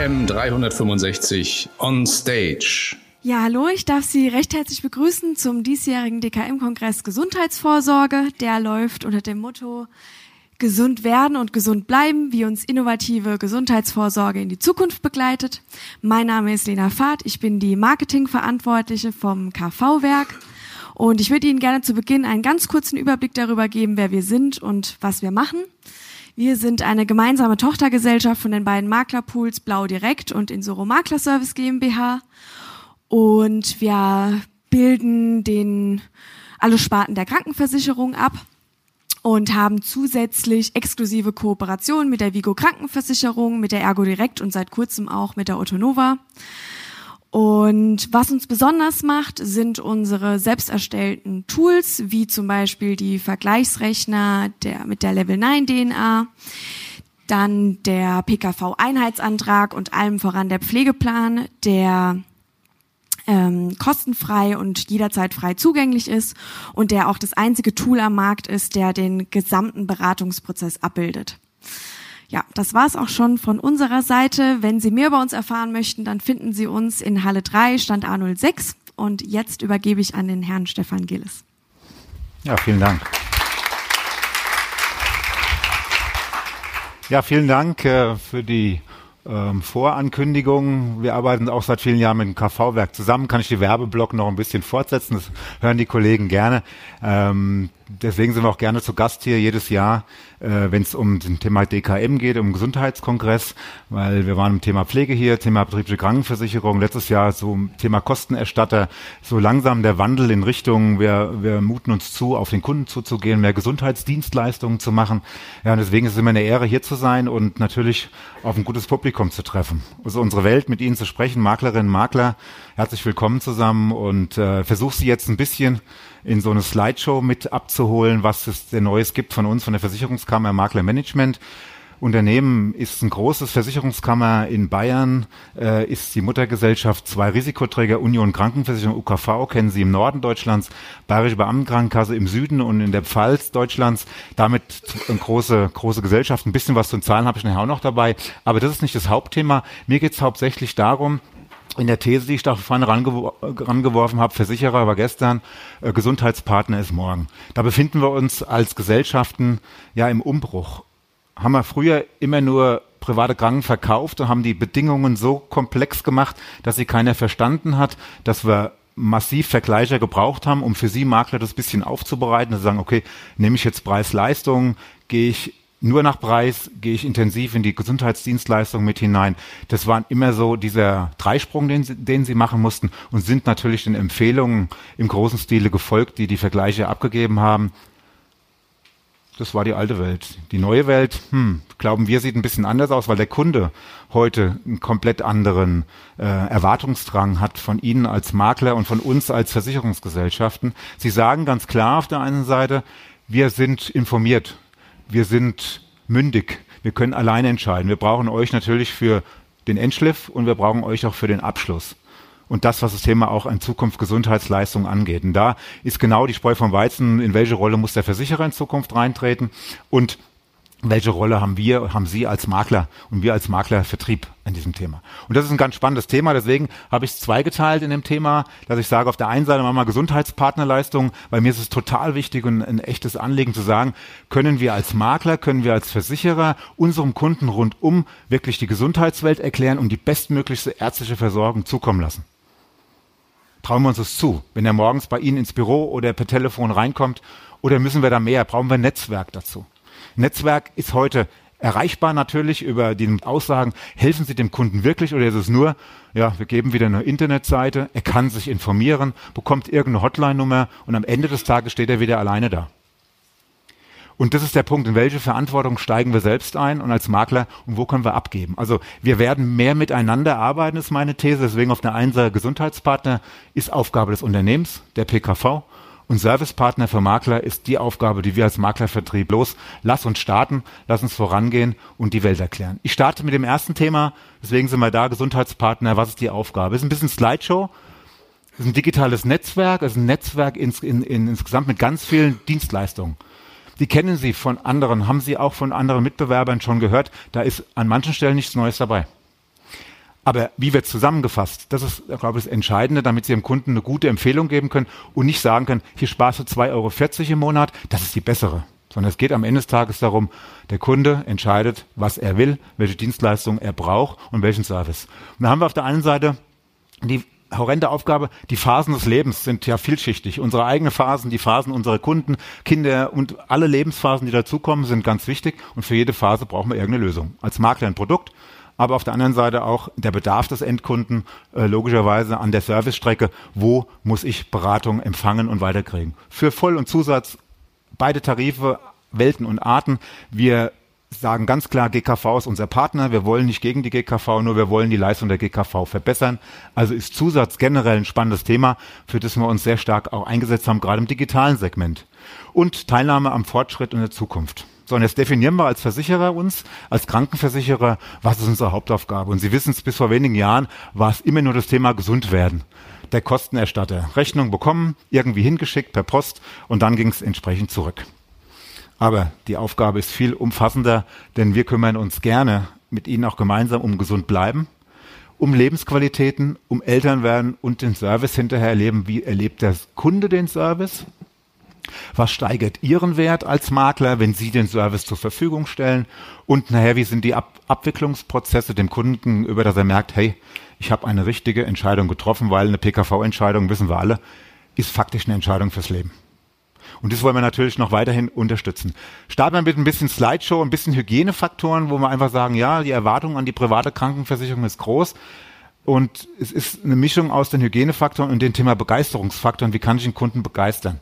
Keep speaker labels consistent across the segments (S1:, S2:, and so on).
S1: DKM 365 on Stage.
S2: Ja, hallo, ich darf Sie recht herzlich begrüßen zum diesjährigen DKM-Kongress Gesundheitsvorsorge. Der läuft unter dem Motto Gesund werden und gesund bleiben, wie uns innovative Gesundheitsvorsorge in die Zukunft begleitet. Mein Name ist Lena Fahrt, ich bin die Marketingverantwortliche vom KV-Werk und ich würde Ihnen gerne zu Beginn einen ganz kurzen Überblick darüber geben, wer wir sind und was wir machen. Wir sind eine gemeinsame Tochtergesellschaft von den beiden Maklerpools Blau Direkt und Insoro Makler Service GmbH. Und wir bilden den alle Sparten der Krankenversicherung ab und haben zusätzlich exklusive Kooperationen mit der Vigo Krankenversicherung, mit der Ergo Direkt und seit kurzem auch mit der Ottonova. Und was uns besonders macht, sind unsere selbst erstellten Tools, wie zum Beispiel die Vergleichsrechner der, mit der Level 9 DNA, dann der PKV-Einheitsantrag und allem voran der Pflegeplan, der ähm, kostenfrei und jederzeit frei zugänglich ist und der auch das einzige Tool am Markt ist, der den gesamten Beratungsprozess abbildet. Ja, das war's auch schon von unserer Seite. Wenn Sie mehr über uns erfahren möchten, dann finden Sie uns in Halle 3, Stand A06. Und jetzt übergebe ich an den Herrn Stefan Gilles.
S3: Ja, vielen Dank. Ja, vielen Dank äh, für die ähm, Vorankündigung. Wir arbeiten auch seit vielen Jahren mit dem KV-Werk zusammen. Kann ich die Werbeblock noch ein bisschen fortsetzen? Das hören die Kollegen gerne. Ähm, deswegen sind wir auch gerne zu Gast hier jedes Jahr, äh, wenn es um den Thema DKM geht, um Gesundheitskongress, weil wir waren im Thema Pflege hier, Thema betriebliche Krankenversicherung, letztes Jahr so Thema Kostenerstatter, so langsam der Wandel in Richtung, wir, wir muten uns zu, auf den Kunden zuzugehen, mehr Gesundheitsdienstleistungen zu machen. Ja, und deswegen ist es immer eine Ehre, hier zu sein und natürlich auf ein gutes Publikum zu treffen. Also unsere Welt mit Ihnen zu sprechen, Maklerinnen, Makler, herzlich willkommen zusammen und äh, versuche Sie jetzt ein bisschen in so eine Slideshow mit abzuholen, was es denn Neues gibt von uns, von der Versicherungskammer Makler Management. Unternehmen ist ein großes Versicherungskammer in Bayern, äh, ist die Muttergesellschaft zwei Risikoträger Union Krankenversicherung UKV kennen Sie im Norden Deutschlands, Bayerische Beamtenkrankenkasse im Süden und in der Pfalz Deutschlands. Damit eine große große Gesellschaft. Ein bisschen was zu den Zahlen habe ich nachher auch noch dabei, aber das ist nicht das Hauptthema. Mir geht es hauptsächlich darum, in der These, die ich da vorne rangewor rangeworfen habe, Versicherer war gestern, äh, Gesundheitspartner ist morgen. Da befinden wir uns als Gesellschaften ja im Umbruch. Haben wir früher immer nur private Kranken verkauft und haben die Bedingungen so komplex gemacht, dass sie keiner verstanden hat, dass wir massiv Vergleicher gebraucht haben, um für sie Makler das bisschen aufzubereiten, sie sagen, okay, nehme ich jetzt Preis-Leistung, gehe ich nur nach Preis gehe ich intensiv in die Gesundheitsdienstleistung mit hinein. Das war immer so dieser Dreisprung, den sie, den sie machen mussten und sind natürlich den Empfehlungen im großen Stile gefolgt, die die Vergleiche abgegeben haben. Das war die alte Welt. Die neue Welt, hm, glauben wir, sieht ein bisschen anders aus, weil der Kunde heute einen komplett anderen äh, Erwartungsdrang hat von Ihnen als Makler und von uns als Versicherungsgesellschaften. Sie sagen ganz klar auf der einen Seite, wir sind informiert wir sind mündig. Wir können alleine entscheiden. Wir brauchen euch natürlich für den Endschliff und wir brauchen euch auch für den Abschluss. Und das, was das Thema auch in Zukunft Gesundheitsleistung angeht. Und da ist genau die Spreu vom Weizen, in welche Rolle muss der Versicherer in Zukunft reintreten und welche Rolle haben wir, haben Sie als Makler und wir als Maklervertrieb in diesem Thema? Und das ist ein ganz spannendes Thema, deswegen habe ich es zweigeteilt in dem Thema, dass ich sage, auf der einen Seite machen wir Gesundheitspartnerleistung, weil mir ist es total wichtig und ein echtes Anliegen zu sagen, können wir als Makler, können wir als Versicherer unserem Kunden rundum wirklich die Gesundheitswelt erklären und die bestmöglichste ärztliche Versorgung zukommen lassen? Trauen wir uns das zu, wenn er morgens bei Ihnen ins Büro oder per Telefon reinkommt? Oder müssen wir da mehr? Brauchen wir ein Netzwerk dazu? Netzwerk ist heute erreichbar natürlich über die Aussagen, helfen Sie dem Kunden wirklich oder ist es nur, ja, wir geben wieder eine Internetseite, er kann sich informieren, bekommt irgendeine Hotline-Nummer und am Ende des Tages steht er wieder alleine da. Und das ist der Punkt, in welche Verantwortung steigen wir selbst ein und als Makler und wo können wir abgeben? Also wir werden mehr miteinander arbeiten, ist meine These. Deswegen auf der einen Seite Gesundheitspartner ist Aufgabe des Unternehmens, der PKV. Und Servicepartner für Makler ist die Aufgabe, die wir als Maklervertrieb los. Lass uns starten, lass uns vorangehen und die Welt erklären. Ich starte mit dem ersten Thema, deswegen sind wir da, Gesundheitspartner, was ist die Aufgabe? Es ist ein bisschen Slideshow, es ist ein digitales Netzwerk, es ist ein Netzwerk ins, in, in, insgesamt mit ganz vielen Dienstleistungen. Die kennen Sie von anderen, haben Sie auch von anderen Mitbewerbern schon gehört. Da ist an manchen Stellen nichts Neues dabei. Aber wie wird zusammengefasst? Das ist, glaube ich, das Entscheidende, damit Sie dem Kunden eine gute Empfehlung geben können und nicht sagen können, hier sparst du 2,40 Euro im Monat, das ist die bessere. Sondern es geht am Ende des Tages darum, der Kunde entscheidet, was er will, welche Dienstleistung er braucht und welchen Service. Und da haben wir auf der einen Seite die horrende Aufgabe. Die Phasen des Lebens sind ja vielschichtig. Unsere eigenen Phasen, die Phasen unserer Kunden, Kinder und alle Lebensphasen, die dazukommen, sind ganz wichtig. Und für jede Phase brauchen wir irgendeine Lösung. Als Makler ein Produkt, aber auf der anderen Seite auch der Bedarf des Endkunden, äh, logischerweise an der Servicestrecke, wo muss ich Beratung empfangen und weiterkriegen. Für Voll- und Zusatz beide Tarife, Welten und Arten. Wir sagen ganz klar, GKV ist unser Partner. Wir wollen nicht gegen die GKV, nur wir wollen die Leistung der GKV verbessern. Also ist Zusatz generell ein spannendes Thema, für das wir uns sehr stark auch eingesetzt haben, gerade im digitalen Segment. Und Teilnahme am Fortschritt und der Zukunft. So, und jetzt definieren wir als Versicherer uns, als Krankenversicherer, was ist unsere Hauptaufgabe. Und Sie wissen es, bis vor wenigen Jahren war es immer nur das Thema gesund werden. Der Kostenerstatter. Rechnung bekommen, irgendwie hingeschickt per Post und dann ging es entsprechend zurück. Aber die Aufgabe ist viel umfassender, denn wir kümmern uns gerne mit Ihnen auch gemeinsam um gesund bleiben, um Lebensqualitäten, um Elternwerden und den Service hinterher erleben. Wie erlebt der Kunde den Service? Was steigert Ihren Wert als Makler, wenn Sie den Service zur Verfügung stellen? Und nachher, wie sind die Ab Abwicklungsprozesse dem Kunden, über das er merkt, hey, ich habe eine richtige Entscheidung getroffen, weil eine PKV-Entscheidung, wissen wir alle, ist faktisch eine Entscheidung fürs Leben. Und das wollen wir natürlich noch weiterhin unterstützen. Starten wir mit ein bisschen Slideshow, ein bisschen Hygienefaktoren, wo wir einfach sagen, ja, die Erwartung an die private Krankenversicherung ist groß. Und es ist eine Mischung aus den Hygienefaktoren und dem Thema Begeisterungsfaktoren. Wie kann ich den Kunden begeistern?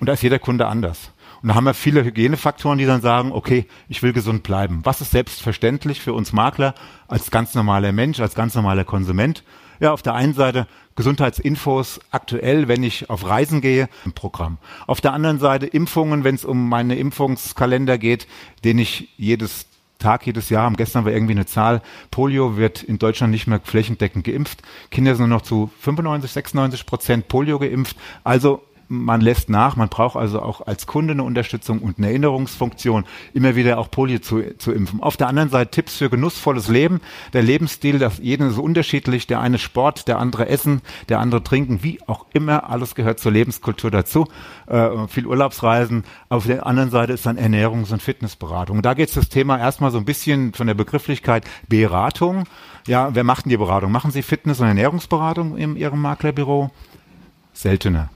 S3: Und da ist jeder Kunde anders. Und da haben wir viele Hygienefaktoren, die dann sagen, okay, ich will gesund bleiben. Was ist selbstverständlich für uns Makler als ganz normaler Mensch, als ganz normaler Konsument? Ja, auf der einen Seite Gesundheitsinfos aktuell, wenn ich auf Reisen gehe, im Programm. Auf der anderen Seite Impfungen, wenn es um meine Impfungskalender geht, den ich jedes Tag, jedes Jahr haben. Gestern war irgendwie eine Zahl. Polio wird in Deutschland nicht mehr flächendeckend geimpft. Kinder sind nur noch zu 95, 96 Prozent Polio geimpft. Also man lässt nach, man braucht also auch als Kunde eine Unterstützung und eine Erinnerungsfunktion, immer wieder auch Polio zu, zu impfen. Auf der anderen Seite Tipps für genussvolles Leben. Der Lebensstil, das jeden ist unterschiedlich. Der eine Sport, der andere Essen, der andere Trinken, wie auch immer. Alles gehört zur Lebenskultur dazu. Äh, viel Urlaubsreisen. Auf der anderen Seite ist dann Ernährungs- und Fitnessberatung. da geht es das Thema erstmal so ein bisschen von der Begrifflichkeit Beratung. Ja, wer macht denn die Beratung? Machen Sie Fitness- und Ernährungsberatung in Ihrem Maklerbüro? Seltener.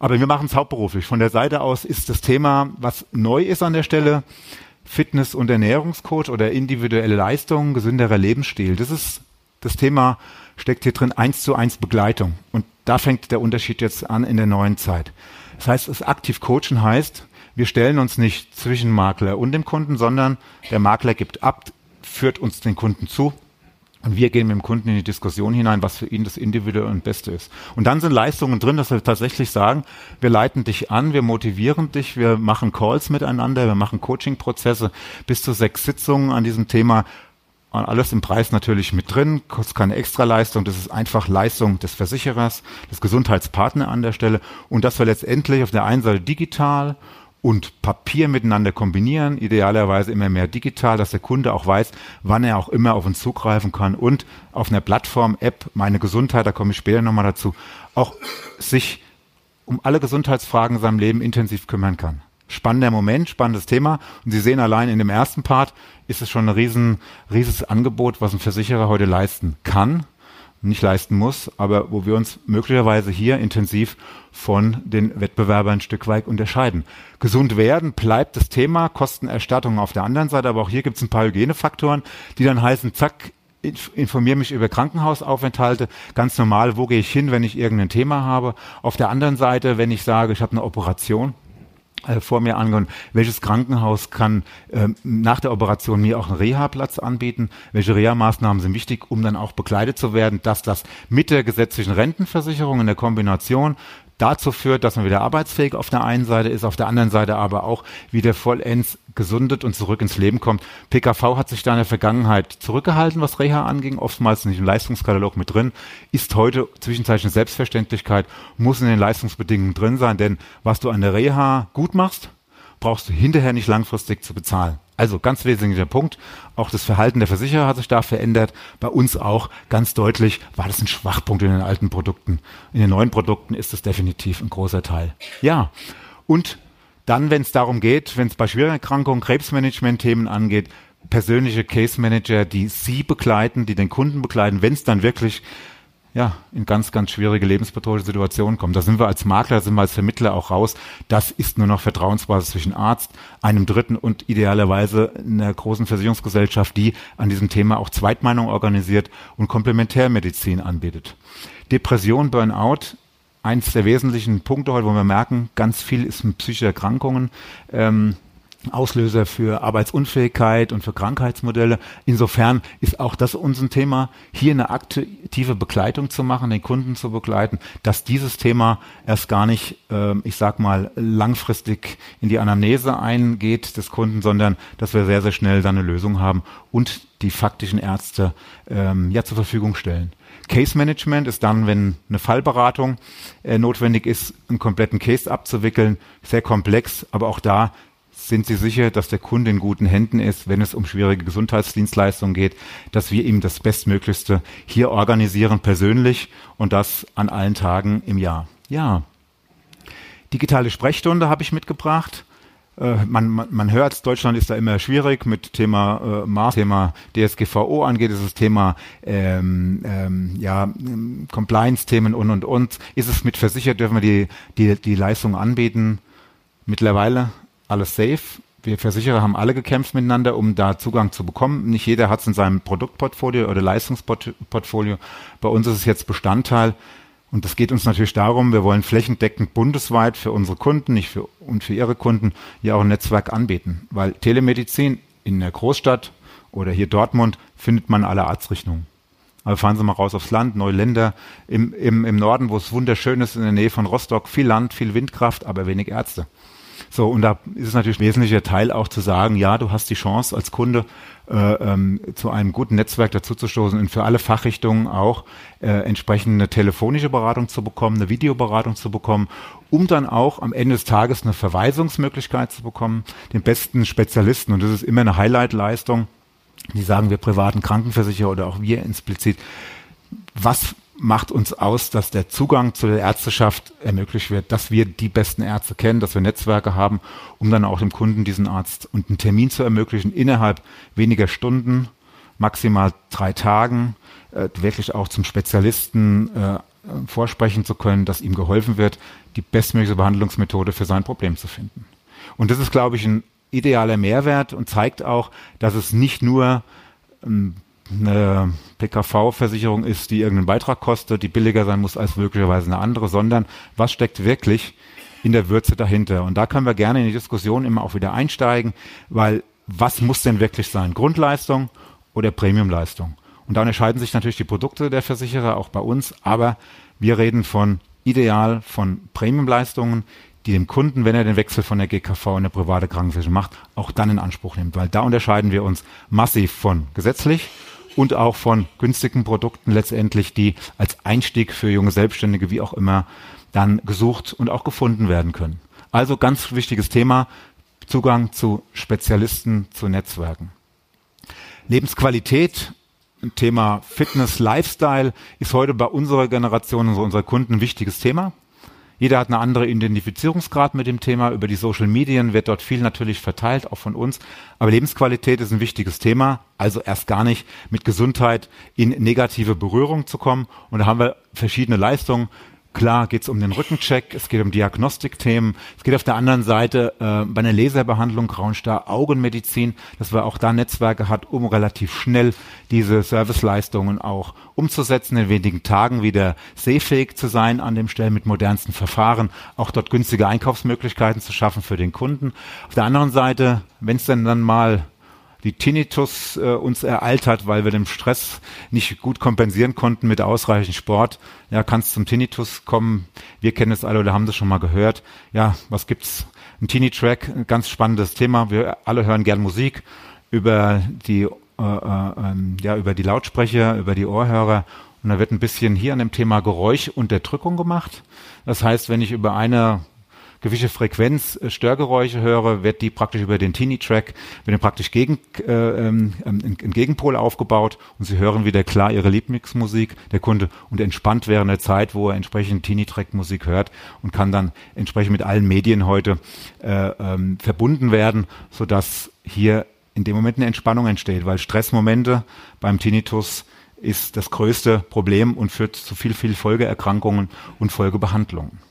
S3: Aber wir machen es hauptberuflich. Von der Seite aus ist das Thema, was neu ist an der Stelle, Fitness- und Ernährungscoach oder individuelle Leistung, gesünderer Lebensstil. Das ist das Thema, steckt hier drin eins zu eins Begleitung. Und da fängt der Unterschied jetzt an in der neuen Zeit. Das heißt, das aktiv coachen heißt, wir stellen uns nicht zwischen Makler und dem Kunden, sondern der Makler gibt ab, führt uns den Kunden zu und wir gehen mit dem Kunden in die Diskussion hinein, was für ihn das Individuelle und Beste ist. Und dann sind Leistungen drin, dass wir tatsächlich sagen, wir leiten dich an, wir motivieren dich, wir machen Calls miteinander, wir machen Coaching-Prozesse bis zu sechs Sitzungen an diesem Thema. Alles im Preis natürlich mit drin, kostet keine Extraleistung, das ist einfach Leistung des Versicherers, des Gesundheitspartners an der Stelle. Und dass wir letztendlich auf der einen Seite digital und Papier miteinander kombinieren, idealerweise immer mehr digital, dass der Kunde auch weiß, wann er auch immer auf uns zugreifen kann und auf einer Plattform, App, meine Gesundheit, da komme ich später nochmal dazu, auch sich um alle Gesundheitsfragen in seinem Leben intensiv kümmern kann. Spannender Moment, spannendes Thema. Und Sie sehen allein in dem ersten Part ist es schon ein riesen, rieses Angebot, was ein Versicherer heute leisten kann nicht leisten muss, aber wo wir uns möglicherweise hier intensiv von den Wettbewerbern ein Stück weit unterscheiden. Gesund werden bleibt das Thema, Kostenerstattung auf der anderen Seite, aber auch hier gibt es ein paar Hygienefaktoren, die dann heißen, zack, informiere mich über Krankenhausaufenthalte, ganz normal, wo gehe ich hin, wenn ich irgendein Thema habe. Auf der anderen Seite, wenn ich sage, ich habe eine Operation, vor mir angehen, welches Krankenhaus kann äh, nach der Operation mir auch einen Reha-Platz anbieten, welche Reha-Maßnahmen sind wichtig, um dann auch begleitet zu werden, dass das mit der gesetzlichen Rentenversicherung in der Kombination dazu führt, dass man wieder arbeitsfähig auf der einen Seite ist, auf der anderen Seite aber auch wieder vollends gesundet und zurück ins Leben kommt. PKV hat sich da in der Vergangenheit zurückgehalten, was Reha anging, oftmals nicht im Leistungskatalog mit drin, ist heute zwischenzeitlich eine Selbstverständlichkeit, muss in den Leistungsbedingungen drin sein, denn was du an der Reha gut machst, brauchst du hinterher nicht langfristig zu bezahlen. Also ganz wesentlicher Punkt. Auch das Verhalten der Versicherer hat sich da verändert. Bei uns auch ganz deutlich war das ein Schwachpunkt in den alten Produkten. In den neuen Produkten ist es definitiv ein großer Teil. Ja. Und dann, wenn es darum geht, wenn es bei schweren Erkrankungen, Krebsmanagement-Themen angeht, persönliche Case Manager, die Sie begleiten, die den Kunden begleiten, wenn es dann wirklich ja, in ganz, ganz schwierige lebensbedrohliche Situationen kommt. Da sind wir als Makler, sind wir als Vermittler auch raus. Das ist nur noch Vertrauensbasis zwischen Arzt, einem Dritten und idealerweise einer großen Versicherungsgesellschaft, die an diesem Thema auch Zweitmeinung organisiert und Komplementärmedizin anbietet. Depression, Burnout, eins der wesentlichen Punkte heute, wo wir merken, ganz viel ist mit psychischen Erkrankungen. Ähm, Auslöser für Arbeitsunfähigkeit und für Krankheitsmodelle. Insofern ist auch das unser Thema, hier eine aktive Begleitung zu machen, den Kunden zu begleiten, dass dieses Thema erst gar nicht, äh, ich sag mal, langfristig in die Anamnese eingeht des Kunden, sondern dass wir sehr, sehr schnell dann eine Lösung haben und die faktischen Ärzte ähm, ja zur Verfügung stellen. Case Management ist dann, wenn eine Fallberatung äh, notwendig ist, einen kompletten Case abzuwickeln, sehr komplex, aber auch da sind Sie sicher, dass der Kunde in guten Händen ist, wenn es um schwierige Gesundheitsdienstleistungen geht, dass wir ihm das Bestmöglichste hier organisieren, persönlich und das an allen Tagen im Jahr. Ja. Digitale Sprechstunde habe ich mitgebracht. Äh, man, man, man hört, Deutschland ist da immer schwierig mit Thema äh, Maß, Thema DSGVO angeht, ist das Thema ähm, ähm, ja, Compliance-Themen und und und. Ist es mit versichert, dürfen wir die, die, die Leistung anbieten? Mittlerweile alles safe. Wir Versicherer haben alle gekämpft miteinander, um da Zugang zu bekommen. Nicht jeder hat es in seinem Produktportfolio oder Leistungsportfolio. Bei uns ist es jetzt Bestandteil. Und das geht uns natürlich darum, wir wollen flächendeckend bundesweit für unsere Kunden nicht für, und für ihre Kunden ja auch ein Netzwerk anbieten. Weil Telemedizin in der Großstadt oder hier Dortmund findet man alle Arztrichtungen. Aber fahren Sie mal raus aufs Land, neue Länder im, im, im Norden, wo es wunderschön ist, in der Nähe von Rostock, viel Land, viel Windkraft, aber wenig Ärzte. So, und da ist es natürlich ein wesentlicher Teil auch zu sagen, ja, du hast die Chance als Kunde äh, ähm, zu einem guten Netzwerk dazuzustoßen und für alle Fachrichtungen auch äh, entsprechend eine telefonische Beratung zu bekommen, eine Videoberatung zu bekommen, um dann auch am Ende des Tages eine Verweisungsmöglichkeit zu bekommen, den besten Spezialisten. Und das ist immer eine Highlight-Leistung. Die sagen wir privaten Krankenversicherer oder auch wir explizit. Was macht uns aus, dass der Zugang zu der Ärzteschaft ermöglicht wird, dass wir die besten Ärzte kennen, dass wir Netzwerke haben, um dann auch dem Kunden diesen Arzt und einen Termin zu ermöglichen innerhalb weniger Stunden, maximal drei Tagen, äh, wirklich auch zum Spezialisten äh, vorsprechen zu können, dass ihm geholfen wird, die bestmögliche Behandlungsmethode für sein Problem zu finden. Und das ist, glaube ich, ein idealer Mehrwert und zeigt auch, dass es nicht nur ähm, eine PKV-Versicherung ist, die irgendeinen Beitrag kostet, die billiger sein muss als möglicherweise eine andere, sondern was steckt wirklich in der Würze dahinter? Und da können wir gerne in die Diskussion immer auch wieder einsteigen, weil was muss denn wirklich sein? Grundleistung oder Premiumleistung? Und da unterscheiden sich natürlich die Produkte der Versicherer auch bei uns, aber wir reden von ideal von Premiumleistungen, die dem Kunden, wenn er den Wechsel von der GKV in eine private Krankenversicherung macht, auch dann in Anspruch nimmt, weil da unterscheiden wir uns massiv von gesetzlich und auch von günstigen Produkten letztendlich, die als Einstieg für junge Selbstständige wie auch immer dann gesucht und auch gefunden werden können. Also ganz wichtiges Thema, Zugang zu Spezialisten, zu Netzwerken. Lebensqualität, Thema Fitness, Lifestyle ist heute bei unserer Generation und unserer Kunden ein wichtiges Thema. Jeder hat eine andere Identifizierungsgrad mit dem Thema. Über die Social Medien wird dort viel natürlich verteilt, auch von uns. Aber Lebensqualität ist ein wichtiges Thema. Also erst gar nicht mit Gesundheit in negative Berührung zu kommen. Und da haben wir verschiedene Leistungen. Klar geht es um den Rückencheck, es geht um Diagnostikthemen, es geht auf der anderen Seite äh, bei einer Laserbehandlung Grauenstar Augenmedizin, dass wir auch da Netzwerke hat, um relativ schnell diese Serviceleistungen auch umzusetzen, in wenigen Tagen wieder sehfähig zu sein an dem Stellen mit modernsten Verfahren, auch dort günstige Einkaufsmöglichkeiten zu schaffen für den Kunden. Auf der anderen Seite, wenn es denn dann mal die Tinnitus äh, uns ereilt hat, weil wir den Stress nicht gut kompensieren konnten mit ausreichend Sport. Ja, kann es zum Tinnitus kommen. Wir kennen es alle oder haben das schon mal gehört. Ja, was gibt's? Ein Tinny-Track, ein ganz spannendes Thema. Wir alle hören gern Musik über die, äh, äh, ähm, ja, über die Lautsprecher, über die Ohrhörer. Und da wird ein bisschen hier an dem Thema Geräuschunterdrückung gemacht. Das heißt, wenn ich über eine gewisse Frequenz Störgeräusche höre, wird die praktisch über den Teenie-Track, wird dann praktisch gegen, äh, ähm, ein, ein Gegenpol aufgebaut und Sie hören wieder klar Ihre Lieblingsmusik, der Kunde, und entspannt während der Zeit, wo er entsprechend Teenie-Track-Musik hört und kann dann entsprechend mit allen Medien heute äh, ähm, verbunden werden, sodass hier in dem Moment eine Entspannung entsteht, weil Stressmomente beim Tinnitus ist das größte Problem und führt zu viel, viel Folgeerkrankungen und Folgebehandlungen.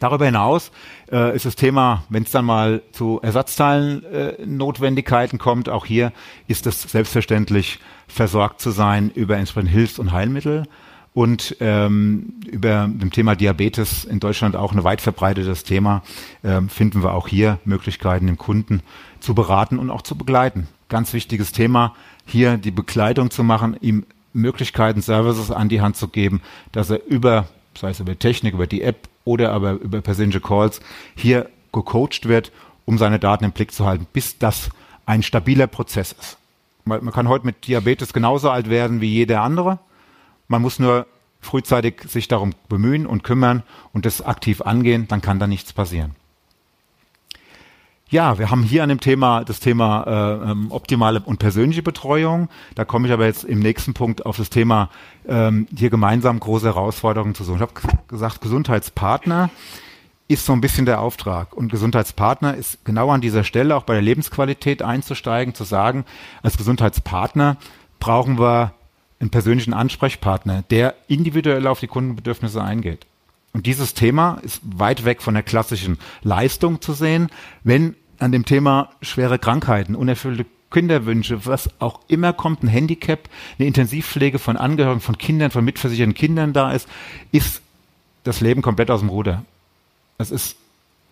S3: Darüber hinaus äh, ist das Thema, wenn es dann mal zu Ersatzteilen-Notwendigkeiten äh, kommt, auch hier ist es selbstverständlich versorgt zu sein über entsprechende Hilfs- und Heilmittel und ähm, über dem Thema Diabetes in Deutschland auch ein weit verbreitetes Thema ähm, finden wir auch hier Möglichkeiten, den Kunden zu beraten und auch zu begleiten. Ganz wichtiges Thema, hier die Begleitung zu machen, ihm Möglichkeiten, Services an die Hand zu geben, dass er über, sei es über Technik, über die App oder aber über persönliche Calls, hier gecoacht wird, um seine Daten im Blick zu halten, bis das ein stabiler Prozess ist. Man kann heute mit Diabetes genauso alt werden wie jeder andere. Man muss nur frühzeitig sich darum bemühen und kümmern und das aktiv angehen, dann kann da nichts passieren. Ja, wir haben hier an dem Thema das Thema äh, ähm, optimale und persönliche Betreuung. Da komme ich aber jetzt im nächsten Punkt auf das Thema ähm, hier gemeinsam große Herausforderungen zu suchen. Ich habe gesagt, Gesundheitspartner ist so ein bisschen der Auftrag. Und Gesundheitspartner ist genau an dieser Stelle auch bei der Lebensqualität einzusteigen, zu sagen, als Gesundheitspartner brauchen wir einen persönlichen Ansprechpartner, der individuell auf die Kundenbedürfnisse eingeht. Und dieses Thema ist weit weg von der klassischen Leistung zu sehen, wenn an dem Thema schwere Krankheiten, unerfüllte Kinderwünsche, was auch immer kommt, ein Handicap, eine Intensivpflege von Angehörigen, von Kindern, von mitversicherten Kindern da ist, ist das Leben komplett aus dem Ruder. Es ist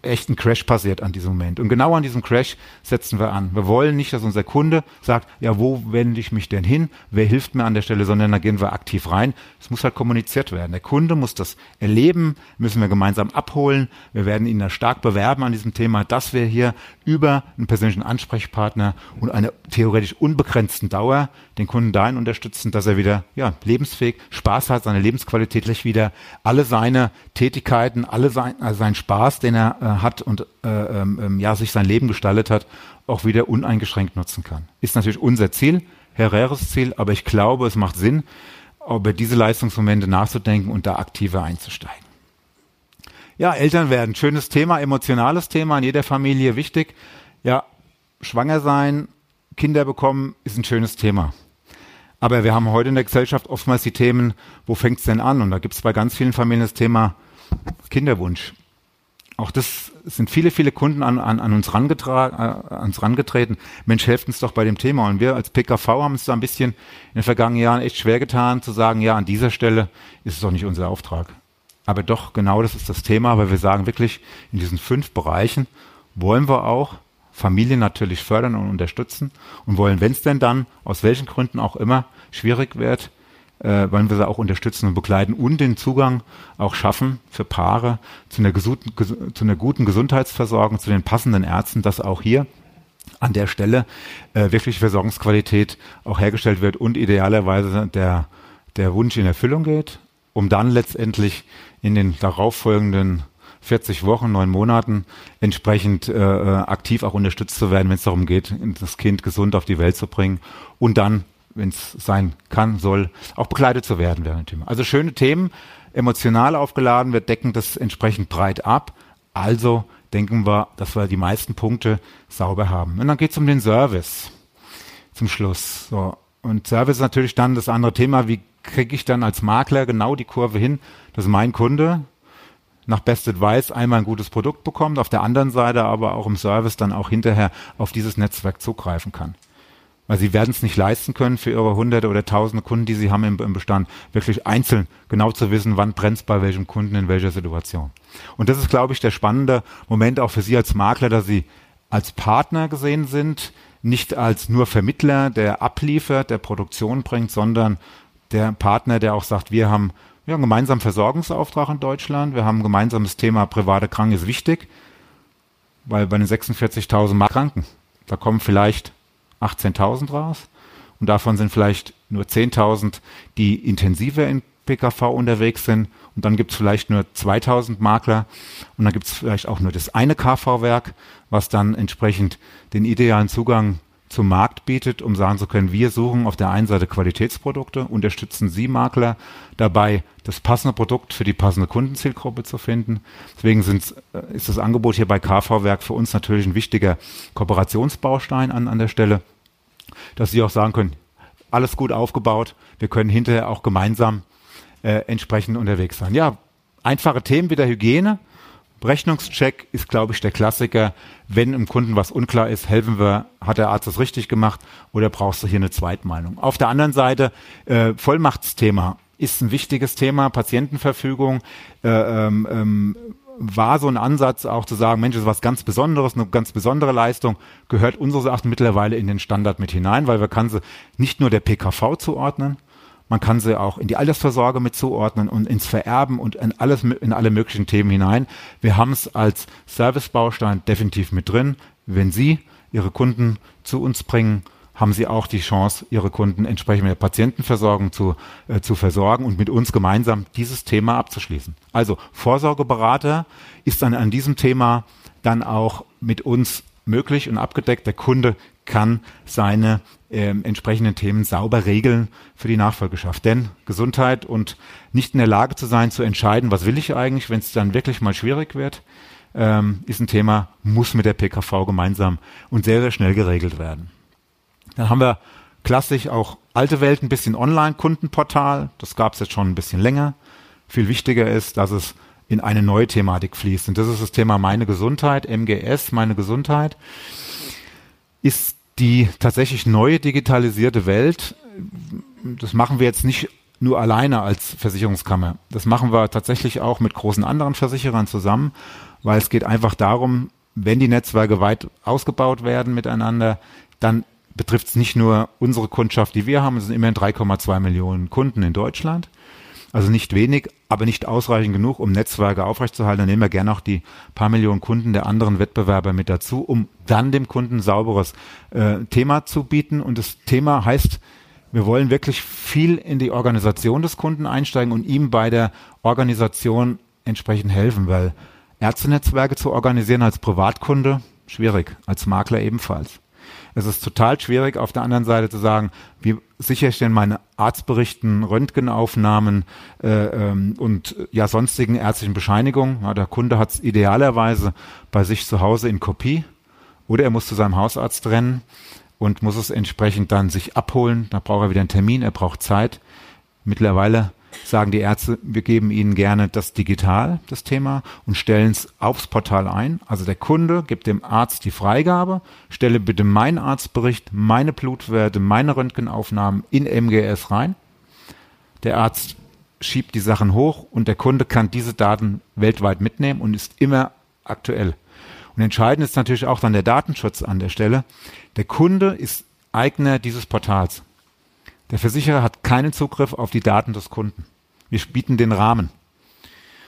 S3: echt ein Crash passiert an diesem Moment. Und genau an diesem Crash setzen wir an. Wir wollen nicht, dass unser Kunde sagt, ja, wo wende ich mich denn hin? Wer hilft mir an der Stelle? Sondern da gehen wir aktiv rein. Es muss halt kommuniziert werden. Der Kunde muss das erleben, müssen wir gemeinsam abholen. Wir werden ihn da stark bewerben an diesem Thema, dass wir hier über einen persönlichen Ansprechpartner und eine theoretisch unbegrenzten Dauer den Kunden dahin unterstützen, dass er wieder, ja, lebensfähig, Spaß hat, seine Lebensqualität gleich wieder alle seine Tätigkeiten, alle sein, also seinen Spaß, den er äh, hat und äh, ähm, ähm, ja sich sein Leben gestaltet hat, auch wieder uneingeschränkt nutzen kann. Ist natürlich unser Ziel, Herreres Ziel, aber ich glaube, es macht Sinn, über diese Leistungsmomente nachzudenken und da aktiver einzusteigen. Ja, Eltern werden, schönes Thema, emotionales Thema in jeder Familie wichtig. Ja, schwanger sein, Kinder bekommen ist ein schönes Thema. Aber wir haben heute in der Gesellschaft oftmals die Themen, wo fängt es denn an? Und da gibt es bei ganz vielen Familien das Thema Kinderwunsch auch das sind viele, viele Kunden an, an, an uns, rangetragen, äh, an uns rangetreten. Mensch, helft uns doch bei dem Thema. Und wir als PKV haben uns da ein bisschen in den vergangenen Jahren echt schwer getan, zu sagen, ja, an dieser Stelle ist es doch nicht unser Auftrag. Aber doch, genau das ist das Thema, weil wir sagen wirklich, in diesen fünf Bereichen wollen wir auch Familien natürlich fördern und unterstützen und wollen, wenn es denn dann, aus welchen Gründen auch immer, schwierig wird, äh, wollen wir sie auch unterstützen und begleiten und den Zugang auch schaffen für Paare zu einer, gesunden, zu einer guten Gesundheitsversorgung, zu den passenden Ärzten, dass auch hier an der Stelle äh, wirklich Versorgungsqualität auch hergestellt wird und idealerweise der, der Wunsch in Erfüllung geht, um dann letztendlich in den darauffolgenden 40 Wochen, neun Monaten entsprechend äh, äh, aktiv auch unterstützt zu werden, wenn es darum geht, das Kind gesund auf die Welt zu bringen und dann wenn es sein kann, soll, auch begleitet zu werden während dem Thema. Also schöne Themen, emotional aufgeladen, wir decken das entsprechend breit ab. Also denken wir, dass wir die meisten Punkte sauber haben. Und dann geht es um den Service zum Schluss. So. Und Service ist natürlich dann das andere Thema, wie kriege ich dann als Makler genau die Kurve hin, dass mein Kunde nach Best Advice einmal ein gutes Produkt bekommt, auf der anderen Seite aber auch im Service dann auch hinterher auf dieses Netzwerk zugreifen kann weil sie werden es nicht leisten können, für ihre hunderte oder tausende Kunden, die sie haben im, im Bestand, wirklich einzeln genau zu wissen, wann brennt bei welchem Kunden in welcher Situation. Und das ist, glaube ich, der spannende Moment auch für Sie als Makler, dass Sie als Partner gesehen sind, nicht als nur Vermittler, der abliefert, der Produktion bringt, sondern der Partner, der auch sagt, wir haben ja, einen gemeinsamen Versorgungsauftrag in Deutschland, wir haben ein gemeinsames Thema private Kranken ist wichtig, weil bei den 46.000 Kranken, da kommen vielleicht 18.000 raus. Und davon sind vielleicht nur 10.000, die intensiver in PKV unterwegs sind. Und dann gibt es vielleicht nur 2000 Makler. Und dann gibt es vielleicht auch nur das eine KV-Werk, was dann entsprechend den idealen Zugang zum Markt bietet, um sagen zu können, wir suchen auf der einen Seite Qualitätsprodukte, unterstützen Sie Makler dabei, das passende Produkt für die passende Kundenzielgruppe zu finden. Deswegen äh, ist das Angebot hier bei KV-Werk für uns natürlich ein wichtiger Kooperationsbaustein an, an der Stelle, dass Sie auch sagen können, alles gut aufgebaut, wir können hinterher auch gemeinsam äh, entsprechend unterwegs sein. Ja, einfache Themen wie der Hygiene, Rechnungscheck ist, glaube ich, der Klassiker. Wenn im Kunden was unklar ist, helfen wir, hat der Arzt das richtig gemacht oder brauchst du hier eine Zweitmeinung? Auf der anderen Seite, äh, Vollmachtsthema ist ein wichtiges Thema, Patientenverfügung. Äh, ähm, ähm, war so ein Ansatz auch zu sagen, Mensch, das ist was ganz Besonderes, eine ganz besondere Leistung, gehört unseres Erachtens mittlerweile in den Standard mit hinein, weil wir kann sie nicht nur der PKV zuordnen, man kann sie auch in die Altersvorsorge mit zuordnen und ins Vererben und in alles, in alle möglichen Themen hinein. Wir haben es als Servicebaustein definitiv mit drin. Wenn Sie Ihre Kunden zu uns bringen, haben Sie auch die Chance, Ihre Kunden entsprechend mit der Patientenversorgung zu, äh, zu versorgen und mit uns gemeinsam dieses Thema abzuschließen. Also Vorsorgeberater ist dann an diesem Thema dann auch mit uns möglich und abgedeckt. Der Kunde kann seine ähm, entsprechenden Themen sauber regeln für die Nachfolgeschaft. Denn Gesundheit und nicht in der Lage zu sein, zu entscheiden, was will ich eigentlich, wenn es dann wirklich mal schwierig wird, ähm, ist ein Thema, muss mit der PKV gemeinsam und sehr, sehr schnell geregelt werden. Dann haben wir klassisch auch alte Welt ein bisschen Online-Kundenportal. Das gab es jetzt schon ein bisschen länger. Viel wichtiger ist, dass es in eine neue Thematik fließt. Und das ist das Thema meine Gesundheit, MGS, meine Gesundheit, ist die tatsächlich neue digitalisierte Welt. Das machen wir jetzt nicht nur alleine als Versicherungskammer. Das machen wir tatsächlich auch mit großen anderen Versicherern zusammen, weil es geht einfach darum, wenn die Netzwerke weit ausgebaut werden miteinander, dann betrifft es nicht nur unsere Kundschaft, die wir haben, es sind immerhin 3,2 Millionen Kunden in Deutschland, also nicht wenig, aber nicht ausreichend genug, um Netzwerke aufrechtzuerhalten. Dann nehmen wir gerne auch die paar Millionen Kunden der anderen Wettbewerber mit dazu, um dann dem Kunden sauberes äh, Thema zu bieten. Und das Thema heißt, wir wollen wirklich viel in die Organisation des Kunden einsteigen und ihm bei der Organisation entsprechend helfen, weil Ärztenetzwerke zu organisieren als Privatkunde, schwierig, als Makler ebenfalls. Es ist total schwierig, auf der anderen Seite zu sagen, wie sichere ich denn meine Arztberichten, Röntgenaufnahmen äh, ähm, und ja sonstigen ärztlichen Bescheinigungen. Ja, der Kunde hat es idealerweise bei sich zu Hause in Kopie oder er muss zu seinem Hausarzt rennen und muss es entsprechend dann sich abholen. Da braucht er wieder einen Termin, er braucht Zeit. Mittlerweile sagen die Ärzte, wir geben ihnen gerne das digital, das Thema, und stellen es aufs Portal ein. Also der Kunde gibt dem Arzt die Freigabe, stelle bitte meinen Arztbericht, meine Blutwerte, meine Röntgenaufnahmen in MGS rein. Der Arzt schiebt die Sachen hoch und der Kunde kann diese Daten weltweit mitnehmen und ist immer aktuell. Und entscheidend ist natürlich auch dann der Datenschutz an der Stelle. Der Kunde ist Eigner dieses Portals. Der Versicherer hat keinen Zugriff auf die Daten des Kunden. Wir bieten den Rahmen.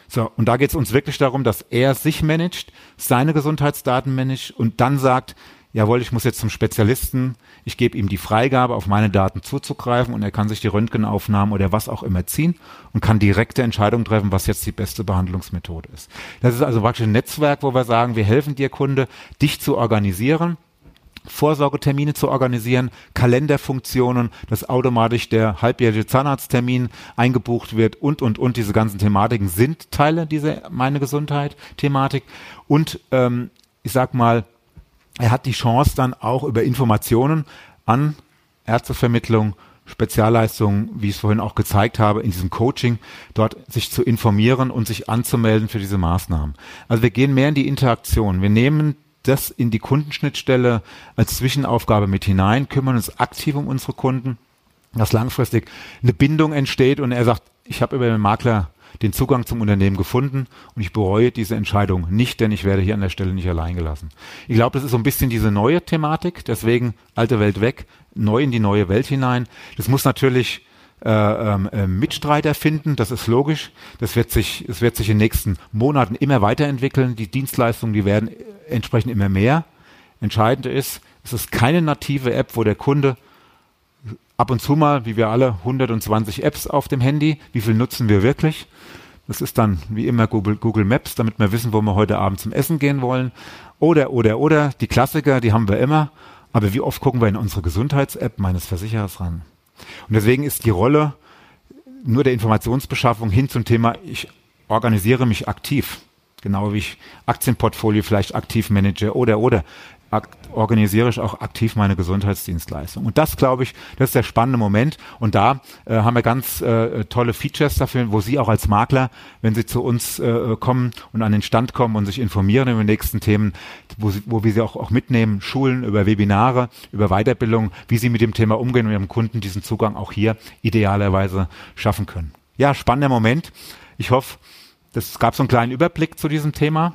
S3: So, und da geht es uns wirklich darum, dass er sich managt, seine Gesundheitsdaten managt und dann sagt, jawohl, ich muss jetzt zum Spezialisten, ich gebe ihm die Freigabe, auf meine Daten zuzugreifen und er kann sich die Röntgenaufnahmen oder was auch immer ziehen und kann direkte Entscheidungen treffen, was jetzt die beste Behandlungsmethode ist. Das ist also praktisch ein Netzwerk, wo wir sagen, wir helfen dir Kunde, dich zu organisieren Vorsorgetermine zu organisieren, Kalenderfunktionen, dass automatisch der halbjährige Zahnarzttermin eingebucht wird und, und, und. Diese ganzen Thematiken sind Teile dieser Meine Gesundheit-Thematik. Und ähm, ich sag mal, er hat die Chance dann auch über Informationen an Ärztevermittlung, Spezialleistungen, wie ich es vorhin auch gezeigt habe, in diesem Coaching, dort sich zu informieren und sich anzumelden für diese Maßnahmen. Also wir gehen mehr in die Interaktion. Wir nehmen das in die Kundenschnittstelle als Zwischenaufgabe mit hinein, kümmern uns aktiv um unsere Kunden, dass langfristig eine Bindung entsteht und er sagt, ich habe über den Makler den Zugang zum Unternehmen gefunden und ich bereue diese Entscheidung nicht, denn ich werde hier an der Stelle nicht allein gelassen. Ich glaube, das ist so ein bisschen diese neue Thematik, deswegen alte Welt weg, neu in die neue Welt hinein. Das muss natürlich äh, ähm, äh, Mitstreiter finden, das ist logisch. Das wird sich, es wird sich in den nächsten Monaten immer weiterentwickeln. Die Dienstleistungen, die werden entsprechend immer mehr. Entscheidend ist, es ist keine native App, wo der Kunde ab und zu mal, wie wir alle, 120 Apps auf dem Handy. Wie viel nutzen wir wirklich? Das ist dann wie immer Google, Google Maps, damit wir wissen, wo wir heute Abend zum Essen gehen wollen. Oder, oder, oder, die Klassiker, die haben wir immer. Aber wie oft gucken wir in unsere Gesundheits-App meines Versicherers ran? Und deswegen ist die Rolle nur der Informationsbeschaffung hin zum Thema, ich organisiere mich aktiv. Genau wie ich Aktienportfolio vielleicht aktiv manage oder, oder organisiere ich auch aktiv meine Gesundheitsdienstleistung. Und das, glaube ich, das ist der spannende Moment. Und da äh, haben wir ganz äh, tolle Features dafür, wo Sie auch als Makler, wenn Sie zu uns äh, kommen und an den Stand kommen und sich informieren über die nächsten Themen, wo, Sie, wo wir Sie auch, auch mitnehmen, Schulen, über Webinare, über Weiterbildung, wie Sie mit dem Thema umgehen und Ihrem Kunden diesen Zugang auch hier idealerweise schaffen können. Ja, spannender Moment. Ich hoffe, es gab so einen kleinen Überblick zu diesem Thema.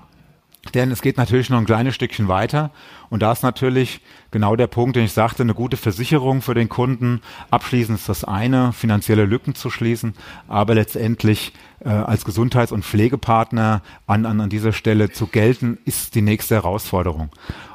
S3: Denn es geht natürlich noch ein kleines Stückchen weiter. Und da ist natürlich genau der Punkt, den ich sagte, eine gute Versicherung für den Kunden. Abschließend ist das eine, finanzielle Lücken zu schließen. Aber letztendlich äh, als Gesundheits- und Pflegepartner an, an, an dieser Stelle zu gelten, ist die nächste Herausforderung.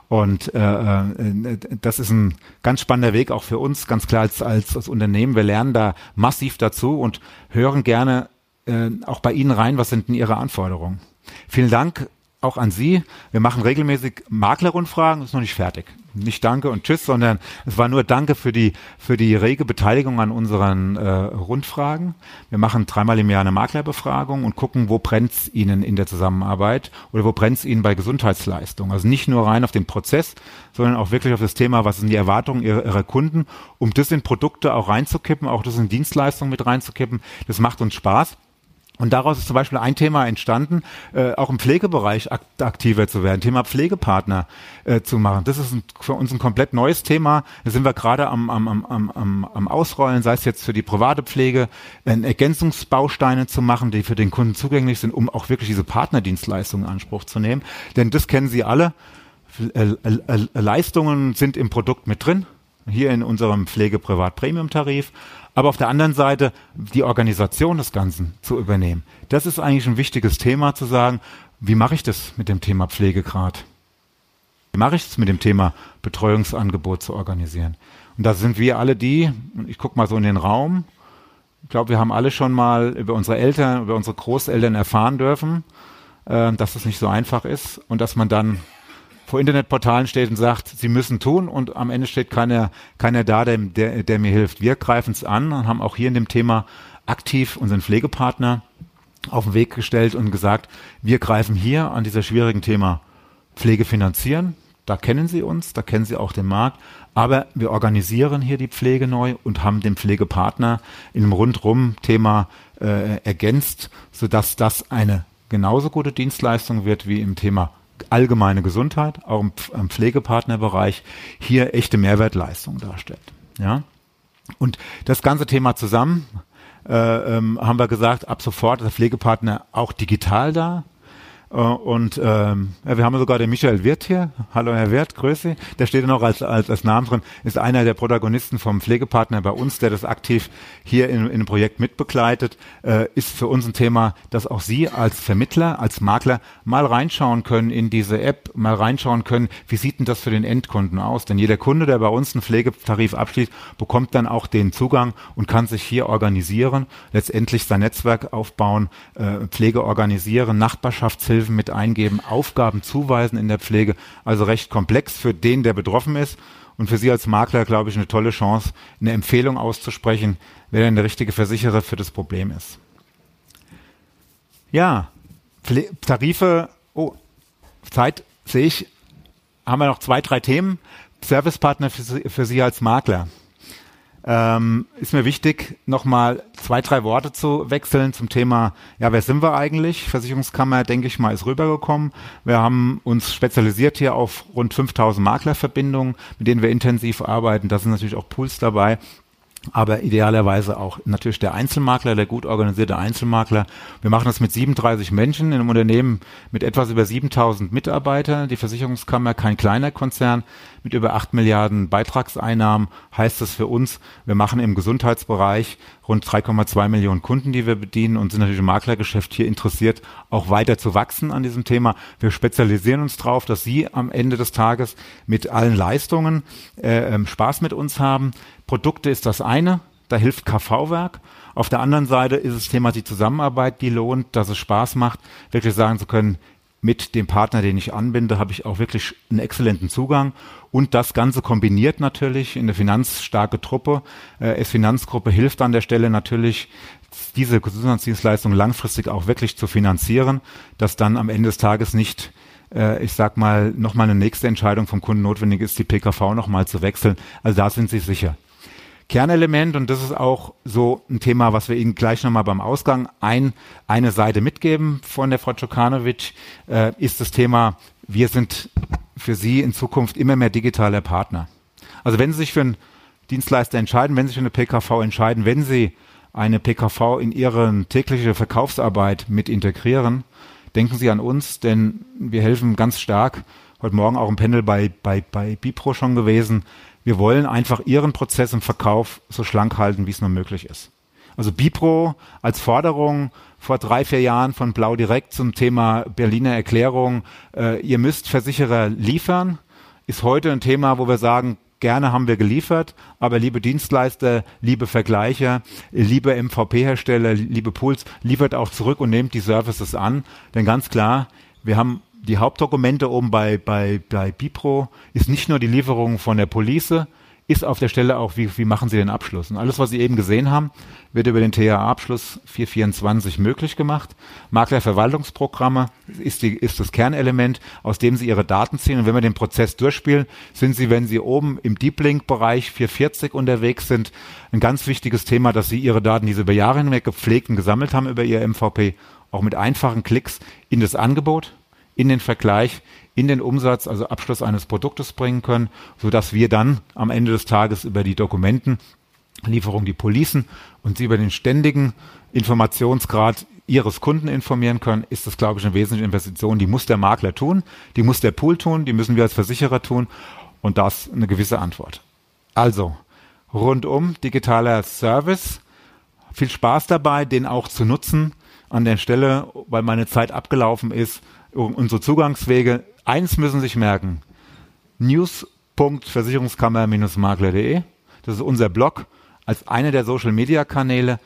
S3: Und äh, äh, das ist ein ganz spannender Weg auch für uns, ganz klar als, als, als Unternehmen. Wir lernen da massiv dazu und hören gerne äh, auch bei Ihnen rein, was sind denn Ihre Anforderungen. Vielen Dank auch an Sie. Wir machen regelmäßig Maklerrundfragen, ist noch nicht fertig. Nicht Danke und Tschüss, sondern es war nur Danke für die, für die rege Beteiligung an unseren äh, Rundfragen. Wir machen dreimal im Jahr eine Maklerbefragung und gucken, wo brennt es Ihnen in der Zusammenarbeit oder wo brennt es Ihnen bei Gesundheitsleistungen. Also nicht nur rein auf den Prozess, sondern auch wirklich auf das Thema, was sind die Erwartungen Ihrer, ihrer Kunden, um das in Produkte auch reinzukippen, auch das in Dienstleistungen mit reinzukippen. Das macht uns Spaß. Und daraus ist zum Beispiel ein Thema entstanden, äh, auch im Pflegebereich akt aktiver zu werden, Thema Pflegepartner äh, zu machen. Das ist ein, für uns ein komplett neues Thema. Da sind wir gerade am, am, am, am, am Ausrollen, sei es jetzt für die private Pflege, äh, Ergänzungsbausteine zu machen, die für den Kunden zugänglich sind, um auch wirklich diese Partnerdienstleistungen in Anspruch zu nehmen. Denn das kennen Sie alle. Leistungen sind im Produkt mit drin, hier in unserem Pflege-Privat-Premium-Tarif aber auf der anderen Seite die Organisation des Ganzen zu übernehmen. Das ist eigentlich ein wichtiges Thema zu sagen, wie mache ich das mit dem Thema Pflegegrad? Wie mache ich es mit dem Thema Betreuungsangebot zu organisieren? Und da sind wir alle die, ich gucke mal so in den Raum, ich glaube, wir haben alle schon mal über unsere Eltern, über unsere Großeltern erfahren dürfen, äh, dass es nicht so einfach ist und dass man dann vor Internetportalen steht und sagt, sie müssen tun und am Ende steht keiner, keiner da, der, der, der mir hilft. Wir greifen es an und haben auch hier in dem Thema aktiv unseren Pflegepartner auf den Weg gestellt und gesagt, wir greifen hier an dieser schwierigen Thema Pflege finanzieren. Da kennen Sie uns, da kennen Sie auch den Markt, aber wir organisieren hier die Pflege neu und haben den Pflegepartner in einem Rundrum-Thema äh, ergänzt, sodass das eine genauso gute Dienstleistung wird wie im Thema allgemeine Gesundheit, auch im, Pflegepartnerbereich, hier echte Mehrwertleistung darstellt. Ja? Und das ganze Thema zusammen äh, ähm, haben wir gesagt, ab sofort ist der Pflegepartner auch digital da. Äh, und ähm, ja, wir haben sogar den Michael Wirth hier. Hallo Herr Wirth, Grüße. Der steht noch als, als, als Namen drin, ist einer der Protagonisten vom Pflegepartner bei uns, der das aktiv hier in, in einem Projekt mitbegleitet. Äh, ist für uns ein Thema, dass auch Sie als Vermittler, als Makler mal reinschauen können in diese App, mal reinschauen können, wie sieht denn das für den Endkunden aus? Denn jeder Kunde, der bei uns einen Pflegetarif abschließt, bekommt dann auch den Zugang und kann sich hier organisieren, letztendlich sein Netzwerk aufbauen, äh, Pflege organisieren, Nachbarschaftshilfe Hilfen mit eingeben, Aufgaben zuweisen in der Pflege. Also recht komplex für den, der betroffen ist. Und für Sie als Makler, glaube ich, eine tolle Chance, eine Empfehlung auszusprechen, wer denn der richtige Versicherer für das Problem ist. Ja, Tarife, oh, Zeit sehe ich, haben wir noch zwei, drei Themen. Servicepartner für Sie, für Sie als Makler ähm, ist mir wichtig, nochmal zwei, drei Worte zu wechseln zum Thema, ja, wer sind wir eigentlich? Versicherungskammer, denke ich mal, ist rübergekommen. Wir haben uns spezialisiert hier auf rund 5000 Maklerverbindungen, mit denen wir intensiv arbeiten. Da sind natürlich auch Pools dabei aber idealerweise auch natürlich der Einzelmakler, der gut organisierte Einzelmakler. Wir machen das mit 37 Menschen in einem Unternehmen mit etwas über 7000 Mitarbeitern. Die Versicherungskammer, kein kleiner Konzern mit über 8 Milliarden Beitragseinnahmen, heißt das für uns, wir machen im Gesundheitsbereich rund 3,2 Millionen Kunden, die wir bedienen und sind natürlich im Maklergeschäft hier interessiert, auch weiter zu wachsen an diesem Thema. Wir spezialisieren uns darauf, dass Sie am Ende des Tages mit allen Leistungen äh, ähm, Spaß mit uns haben. Produkte ist das eine, da hilft KV-Werk. Auf der anderen Seite ist das Thema die Zusammenarbeit, die lohnt, dass es Spaß macht, wirklich sagen zu können, mit dem Partner, den ich anbinde, habe ich auch wirklich einen exzellenten Zugang. Und das Ganze kombiniert natürlich in eine finanzstarke Truppe. Äh, S-Finanzgruppe hilft an der Stelle natürlich, diese Gesundheitsdienstleistung langfristig auch wirklich zu finanzieren, dass dann am Ende des Tages nicht äh, ich sag mal, nochmal eine nächste Entscheidung vom Kunden notwendig ist, die PKV nochmal zu wechseln. Also da sind Sie sicher. Kernelement, und das ist auch so ein Thema, was wir Ihnen gleich nochmal beim Ausgang ein, eine Seite mitgeben von der Frau Djokanovic, äh, ist das Thema, wir sind für Sie in Zukunft immer mehr digitaler Partner. Also wenn Sie sich für einen Dienstleister entscheiden, wenn Sie sich für eine PKV entscheiden, wenn Sie eine PKV in Ihre tägliche Verkaufsarbeit mit integrieren, denken Sie an uns, denn wir helfen ganz stark. Heute Morgen auch im Panel bei, bei, bei Bipro schon gewesen. Wir wollen einfach Ihren Prozess im Verkauf so schlank halten, wie es nur möglich ist. Also Bipro als Forderung vor drei, vier Jahren von Blau Direkt zum Thema Berliner Erklärung, äh, ihr müsst Versicherer liefern, ist heute ein Thema, wo wir sagen, gerne haben wir geliefert, aber liebe Dienstleister, liebe Vergleicher, liebe MVP-Hersteller, liebe Pools, liefert auch zurück und nehmt die Services an. Denn ganz klar, wir haben die Hauptdokumente oben bei, bei, bei Bipro ist nicht nur die Lieferung von der Police, ist auf der Stelle auch, wie, wie machen Sie den Abschluss? Und alles, was Sie eben gesehen haben, wird über den THA-Abschluss 424 möglich gemacht. Maklerverwaltungsprogramme ist, die, ist das Kernelement, aus dem Sie Ihre Daten ziehen. Und wenn wir den Prozess durchspielen, sind Sie, wenn Sie oben im Deep Link-Bereich 440 unterwegs sind, ein ganz wichtiges Thema, dass Sie Ihre Daten, die Sie über Jahre hinweg gepflegt und gesammelt haben über Ihr MVP, auch mit einfachen Klicks in das Angebot in den Vergleich, in den Umsatz, also Abschluss eines Produktes bringen können, so dass wir dann am Ende des Tages über die Dokumentenlieferung die Policen und sie über den ständigen Informationsgrad ihres Kunden informieren können, ist das, glaube ich, eine wesentliche Investition. Die muss der Makler tun, die muss der Pool tun, die müssen wir als Versicherer tun und das eine gewisse Antwort. Also, rundum digitaler Service. Viel Spaß dabei, den auch zu nutzen an der Stelle, weil meine Zeit abgelaufen ist unsere Zugangswege. Eins müssen Sie sich merken. news.versicherungskammer-makler.de. Das ist unser Blog als einer der Social Media Kanäle.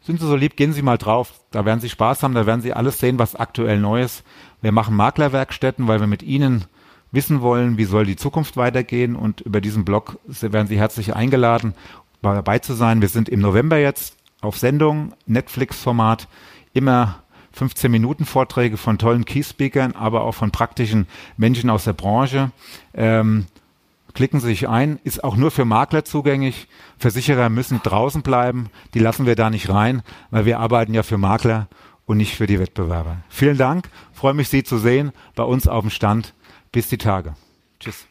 S3: Sind Sie so lieb, gehen Sie mal drauf. Da werden Sie Spaß haben, da werden Sie alles sehen, was aktuell neu ist. Wir machen Maklerwerkstätten, weil wir mit Ihnen wissen wollen, wie soll die Zukunft weitergehen. Und über diesen Blog werden Sie herzlich eingeladen, dabei zu sein. Wir sind im November jetzt auf Sendung, Netflix-Format, immer 15 Minuten Vorträge von tollen Key-Speakern, aber auch von praktischen Menschen aus der Branche. Ähm, klicken Sie sich ein, ist auch nur für Makler zugänglich. Versicherer müssen draußen bleiben, die lassen wir da nicht rein, weil wir arbeiten ja für Makler und nicht für die Wettbewerber. Vielen Dank, freue mich, Sie zu sehen bei uns auf dem Stand. Bis die Tage. Tschüss.